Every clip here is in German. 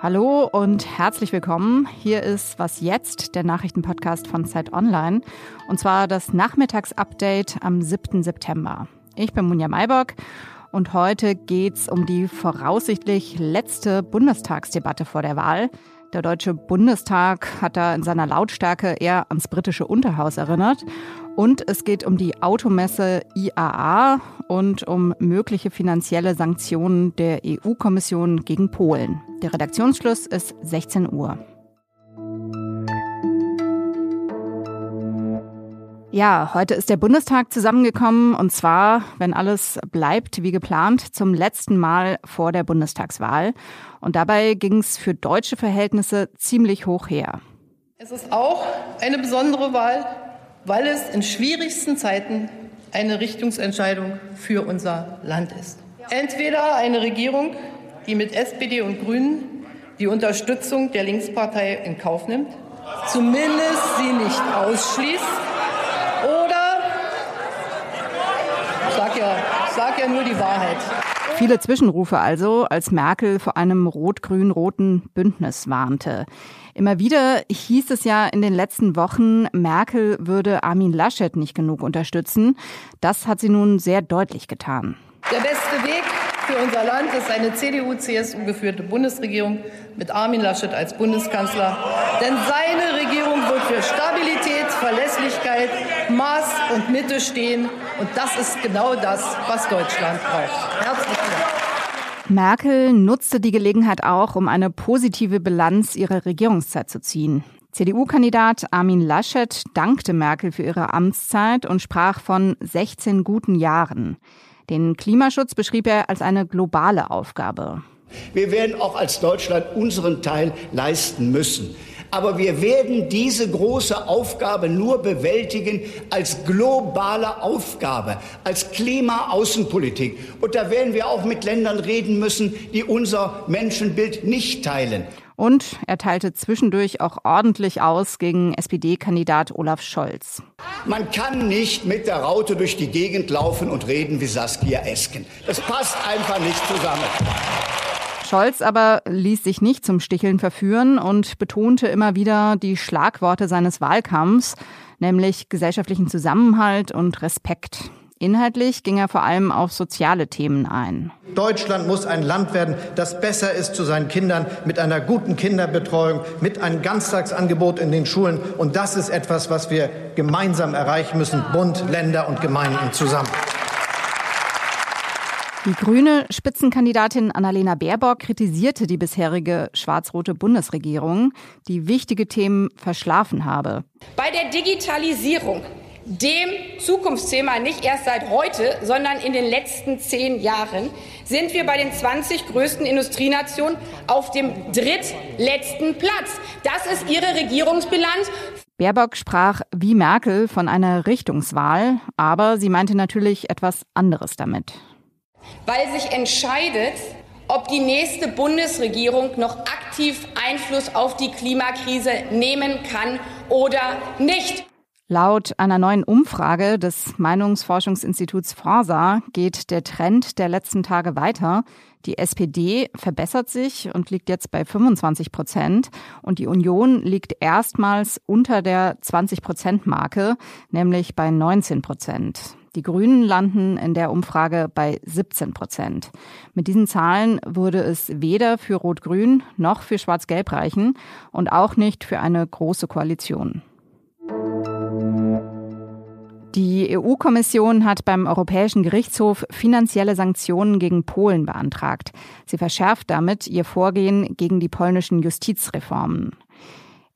Hallo und herzlich willkommen. Hier ist Was jetzt, der Nachrichtenpodcast von Zeit Online. Und zwar das Nachmittagsupdate am 7. September. Ich bin Munja Maybock und heute geht's um die voraussichtlich letzte Bundestagsdebatte vor der Wahl. Der Deutsche Bundestag hat da in seiner Lautstärke eher ans britische Unterhaus erinnert. Und es geht um die Automesse IAA und um mögliche finanzielle Sanktionen der EU-Kommission gegen Polen. Der Redaktionsschluss ist 16 Uhr. Ja, heute ist der Bundestag zusammengekommen und zwar, wenn alles bleibt wie geplant, zum letzten Mal vor der Bundestagswahl. Und dabei ging es für deutsche Verhältnisse ziemlich hoch her. Es ist auch eine besondere Wahl, weil es in schwierigsten Zeiten eine Richtungsentscheidung für unser Land ist. Entweder eine Regierung, die mit SPD und Grünen die Unterstützung der Linkspartei in Kauf nimmt, zumindest sie nicht ausschließt, oder ich sag ja, ich sag ja nur die Wahrheit. Viele Zwischenrufe also, als Merkel vor einem rot-grün-roten Bündnis warnte. Immer wieder hieß es ja in den letzten Wochen, Merkel würde Armin Laschet nicht genug unterstützen. Das hat sie nun sehr deutlich getan. Der beste Weg für unser Land ist eine CDU-CSU geführte Bundesregierung mit Armin Laschet als Bundeskanzler. Denn seine Regierung für Stabilität, Verlässlichkeit, Maß und Mitte stehen. Und das ist genau das, was Deutschland braucht. Herzlichen Dank. Merkel nutzte die Gelegenheit auch, um eine positive Bilanz ihrer Regierungszeit zu ziehen. CDU-Kandidat Armin Laschet dankte Merkel für ihre Amtszeit und sprach von 16 guten Jahren. Den Klimaschutz beschrieb er als eine globale Aufgabe. Wir werden auch als Deutschland unseren Teil leisten müssen. Aber wir werden diese große Aufgabe nur bewältigen als globale Aufgabe, als Klimaaußenpolitik. Und da werden wir auch mit Ländern reden müssen, die unser Menschenbild nicht teilen. Und er teilte zwischendurch auch ordentlich aus gegen SPD-Kandidat Olaf Scholz. Man kann nicht mit der Raute durch die Gegend laufen und reden wie Saskia Esken. Das passt einfach nicht zusammen. Scholz aber ließ sich nicht zum Sticheln verführen und betonte immer wieder die Schlagworte seines Wahlkampfs, nämlich gesellschaftlichen Zusammenhalt und Respekt. Inhaltlich ging er vor allem auf soziale Themen ein. Deutschland muss ein Land werden, das besser ist zu seinen Kindern, mit einer guten Kinderbetreuung, mit einem Ganztagsangebot in den Schulen. Und das ist etwas, was wir gemeinsam erreichen müssen, Bund, Länder und Gemeinden zusammen. Die grüne Spitzenkandidatin Annalena Baerbock kritisierte die bisherige schwarz-rote Bundesregierung, die wichtige Themen verschlafen habe. Bei der Digitalisierung, dem Zukunftsthema nicht erst seit heute, sondern in den letzten zehn Jahren, sind wir bei den 20 größten Industrienationen auf dem drittletzten Platz. Das ist ihre Regierungsbilanz. Baerbock sprach wie Merkel von einer Richtungswahl, aber sie meinte natürlich etwas anderes damit weil sich entscheidet, ob die nächste Bundesregierung noch aktiv Einfluss auf die Klimakrise nehmen kann oder nicht. Laut einer neuen Umfrage des Meinungsforschungsinstituts Forsa geht der Trend der letzten Tage weiter. Die SPD verbessert sich und liegt jetzt bei 25 Prozent und die Union liegt erstmals unter der 20 Prozent Marke, nämlich bei 19 Prozent. Die Grünen landen in der Umfrage bei 17 Prozent. Mit diesen Zahlen würde es weder für Rot-Grün noch für Schwarz-Gelb reichen und auch nicht für eine große Koalition. Die EU-Kommission hat beim Europäischen Gerichtshof finanzielle Sanktionen gegen Polen beantragt. Sie verschärft damit ihr Vorgehen gegen die polnischen Justizreformen.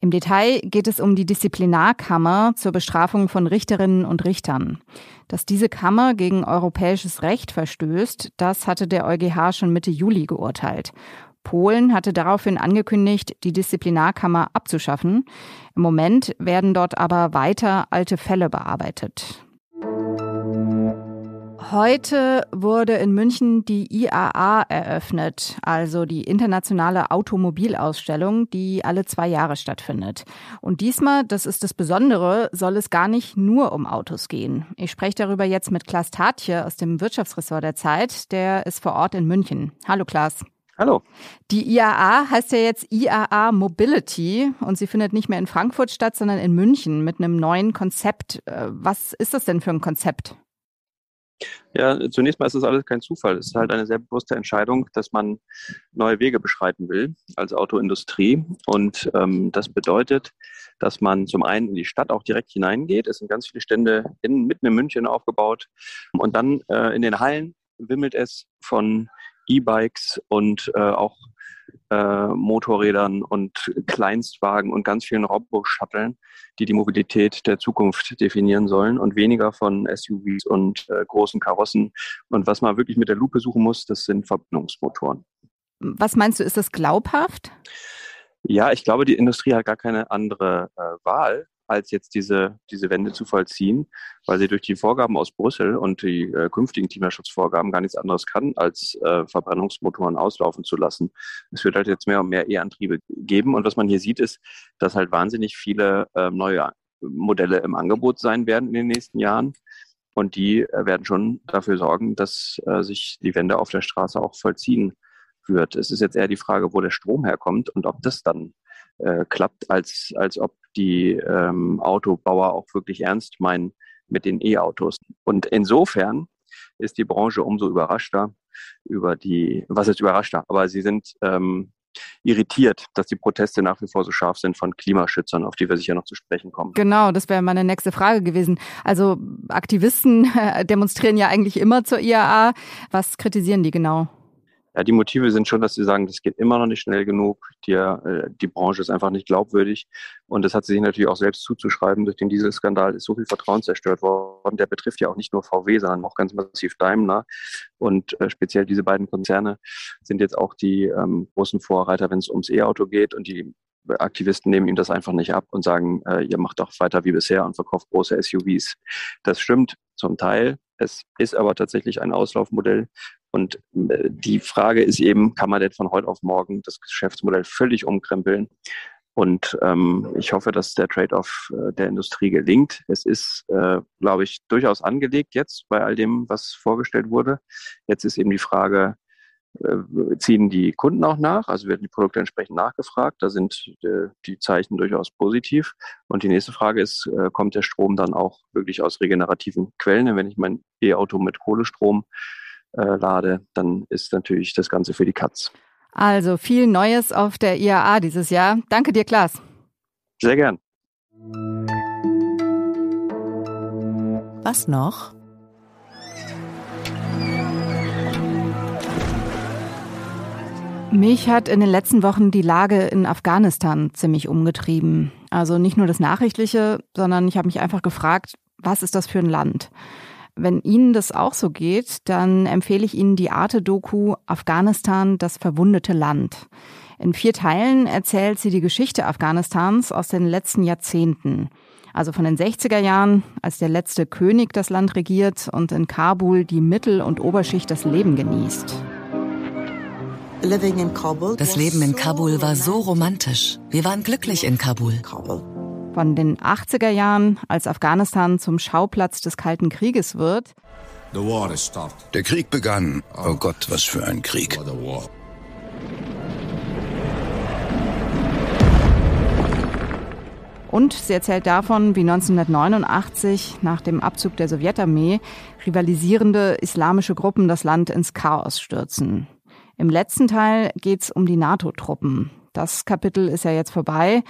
Im Detail geht es um die Disziplinarkammer zur Bestrafung von Richterinnen und Richtern. Dass diese Kammer gegen europäisches Recht verstößt, das hatte der EuGH schon Mitte Juli geurteilt. Polen hatte daraufhin angekündigt, die Disziplinarkammer abzuschaffen. Im Moment werden dort aber weiter alte Fälle bearbeitet. Heute wurde in München die IAA eröffnet, also die internationale Automobilausstellung, die alle zwei Jahre stattfindet. Und diesmal, das ist das Besondere, soll es gar nicht nur um Autos gehen. Ich spreche darüber jetzt mit Klaas Tatje aus dem Wirtschaftsressort der Zeit. Der ist vor Ort in München. Hallo Klaas. Hallo. Die IAA heißt ja jetzt IAA Mobility und sie findet nicht mehr in Frankfurt statt, sondern in München mit einem neuen Konzept. Äh, was ist das denn für ein Konzept? Ja, zunächst mal ist das alles kein Zufall. Es ist halt eine sehr bewusste Entscheidung, dass man neue Wege beschreiten will als Autoindustrie. Und ähm, das bedeutet, dass man zum einen in die Stadt auch direkt hineingeht. Es sind ganz viele Stände in, mitten in München aufgebaut. Und dann äh, in den Hallen wimmelt es von E-Bikes und äh, auch äh, Motorrädern und Kleinstwagen und ganz vielen Robo-Shuttlen, die die Mobilität der Zukunft definieren sollen und weniger von SUVs und äh, großen Karossen. Und was man wirklich mit der Lupe suchen muss, das sind Verbindungsmotoren. Was meinst du, ist das glaubhaft? Ja, ich glaube, die Industrie hat gar keine andere äh, Wahl, als jetzt diese, diese Wende zu vollziehen, weil sie durch die Vorgaben aus Brüssel und die äh, künftigen Klimaschutzvorgaben gar nichts anderes kann, als äh, Verbrennungsmotoren auslaufen zu lassen. Es wird halt jetzt mehr und mehr E-Antriebe geben. Und was man hier sieht, ist, dass halt wahnsinnig viele äh, neue Modelle im Angebot sein werden in den nächsten Jahren. Und die äh, werden schon dafür sorgen, dass äh, sich die Wende auf der Straße auch vollziehen wird. Es ist jetzt eher die Frage, wo der Strom herkommt und ob das dann äh, klappt, als, als ob die ähm, Autobauer auch wirklich ernst meinen mit den E-Autos. Und insofern ist die Branche umso überraschter über die, was ist überraschter, aber sie sind ähm, irritiert, dass die Proteste nach wie vor so scharf sind von Klimaschützern, auf die wir sicher noch zu sprechen kommen. Genau, das wäre meine nächste Frage gewesen. Also Aktivisten demonstrieren ja eigentlich immer zur IAA. Was kritisieren die genau? Ja, die Motive sind schon, dass sie sagen, das geht immer noch nicht schnell genug. Die, äh, die Branche ist einfach nicht glaubwürdig. Und das hat sie sich natürlich auch selbst zuzuschreiben. Durch den Dieselskandal ist so viel Vertrauen zerstört worden. Der betrifft ja auch nicht nur VW, sondern auch ganz massiv Daimler. Und äh, speziell diese beiden Konzerne sind jetzt auch die ähm, großen Vorreiter, wenn es ums E-Auto geht. Und die Aktivisten nehmen ihm das einfach nicht ab und sagen, äh, ihr macht doch weiter wie bisher und verkauft große SUVs. Das stimmt zum Teil. Es ist aber tatsächlich ein Auslaufmodell, und äh, die Frage ist eben, kann man denn von heute auf morgen das Geschäftsmodell völlig umkrempeln? Und ähm, ich hoffe, dass der Trade-off äh, der Industrie gelingt. Es ist, äh, glaube ich, durchaus angelegt jetzt bei all dem, was vorgestellt wurde. Jetzt ist eben die Frage, äh, ziehen die Kunden auch nach? Also werden die Produkte entsprechend nachgefragt. Da sind äh, die Zeichen durchaus positiv. Und die nächste Frage ist, äh, kommt der Strom dann auch wirklich aus regenerativen Quellen? wenn ich mein E-Auto mit Kohlestrom äh, lade, dann ist natürlich das Ganze für die Katz. Also viel Neues auf der IAA dieses Jahr. Danke dir, Klaas. Sehr gern. Was noch? Mich hat in den letzten Wochen die Lage in Afghanistan ziemlich umgetrieben. Also nicht nur das Nachrichtliche, sondern ich habe mich einfach gefragt, was ist das für ein Land? Wenn Ihnen das auch so geht, dann empfehle ich Ihnen die Arte-Doku Afghanistan, das verwundete Land. In vier Teilen erzählt sie die Geschichte Afghanistans aus den letzten Jahrzehnten. Also von den 60er Jahren, als der letzte König das Land regiert und in Kabul die Mittel- und Oberschicht das Leben genießt. Das Leben in Kabul war so romantisch. Wir waren glücklich in Kabul von den 80er Jahren, als Afghanistan zum Schauplatz des Kalten Krieges wird. Der Krieg begann. Oh Gott, was für ein Krieg. Und sie erzählt davon, wie 1989 nach dem Abzug der Sowjetarmee rivalisierende islamische Gruppen das Land ins Chaos stürzen. Im letzten Teil geht es um die NATO-Truppen. Das Kapitel ist ja jetzt vorbei.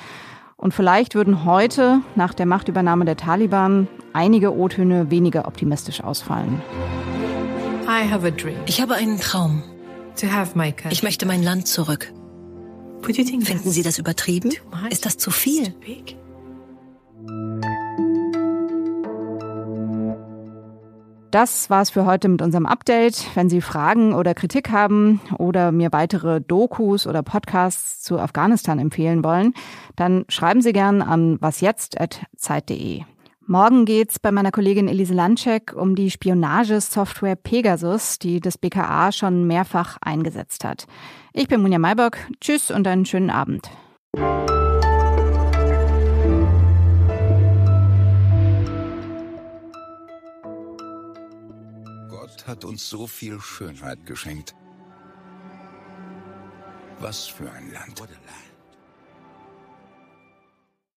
Und vielleicht würden heute, nach der Machtübernahme der Taliban, einige O-Töne weniger optimistisch ausfallen. Ich habe einen Traum. Ich möchte mein Land zurück. Finden Sie das übertrieben? Ist das zu viel? Das war's für heute mit unserem Update. Wenn Sie Fragen oder Kritik haben oder mir weitere Dokus oder Podcasts zu Afghanistan empfehlen wollen, dann schreiben Sie gern an wasjetzt.zeit.de. Morgen geht's bei meiner Kollegin Elise Lanschek um die Spionagesoftware Pegasus, die das BKA schon mehrfach eingesetzt hat. Ich bin Munja Maybock. Tschüss und einen schönen Abend. hat uns so viel Schönheit geschenkt. Was für ein Land.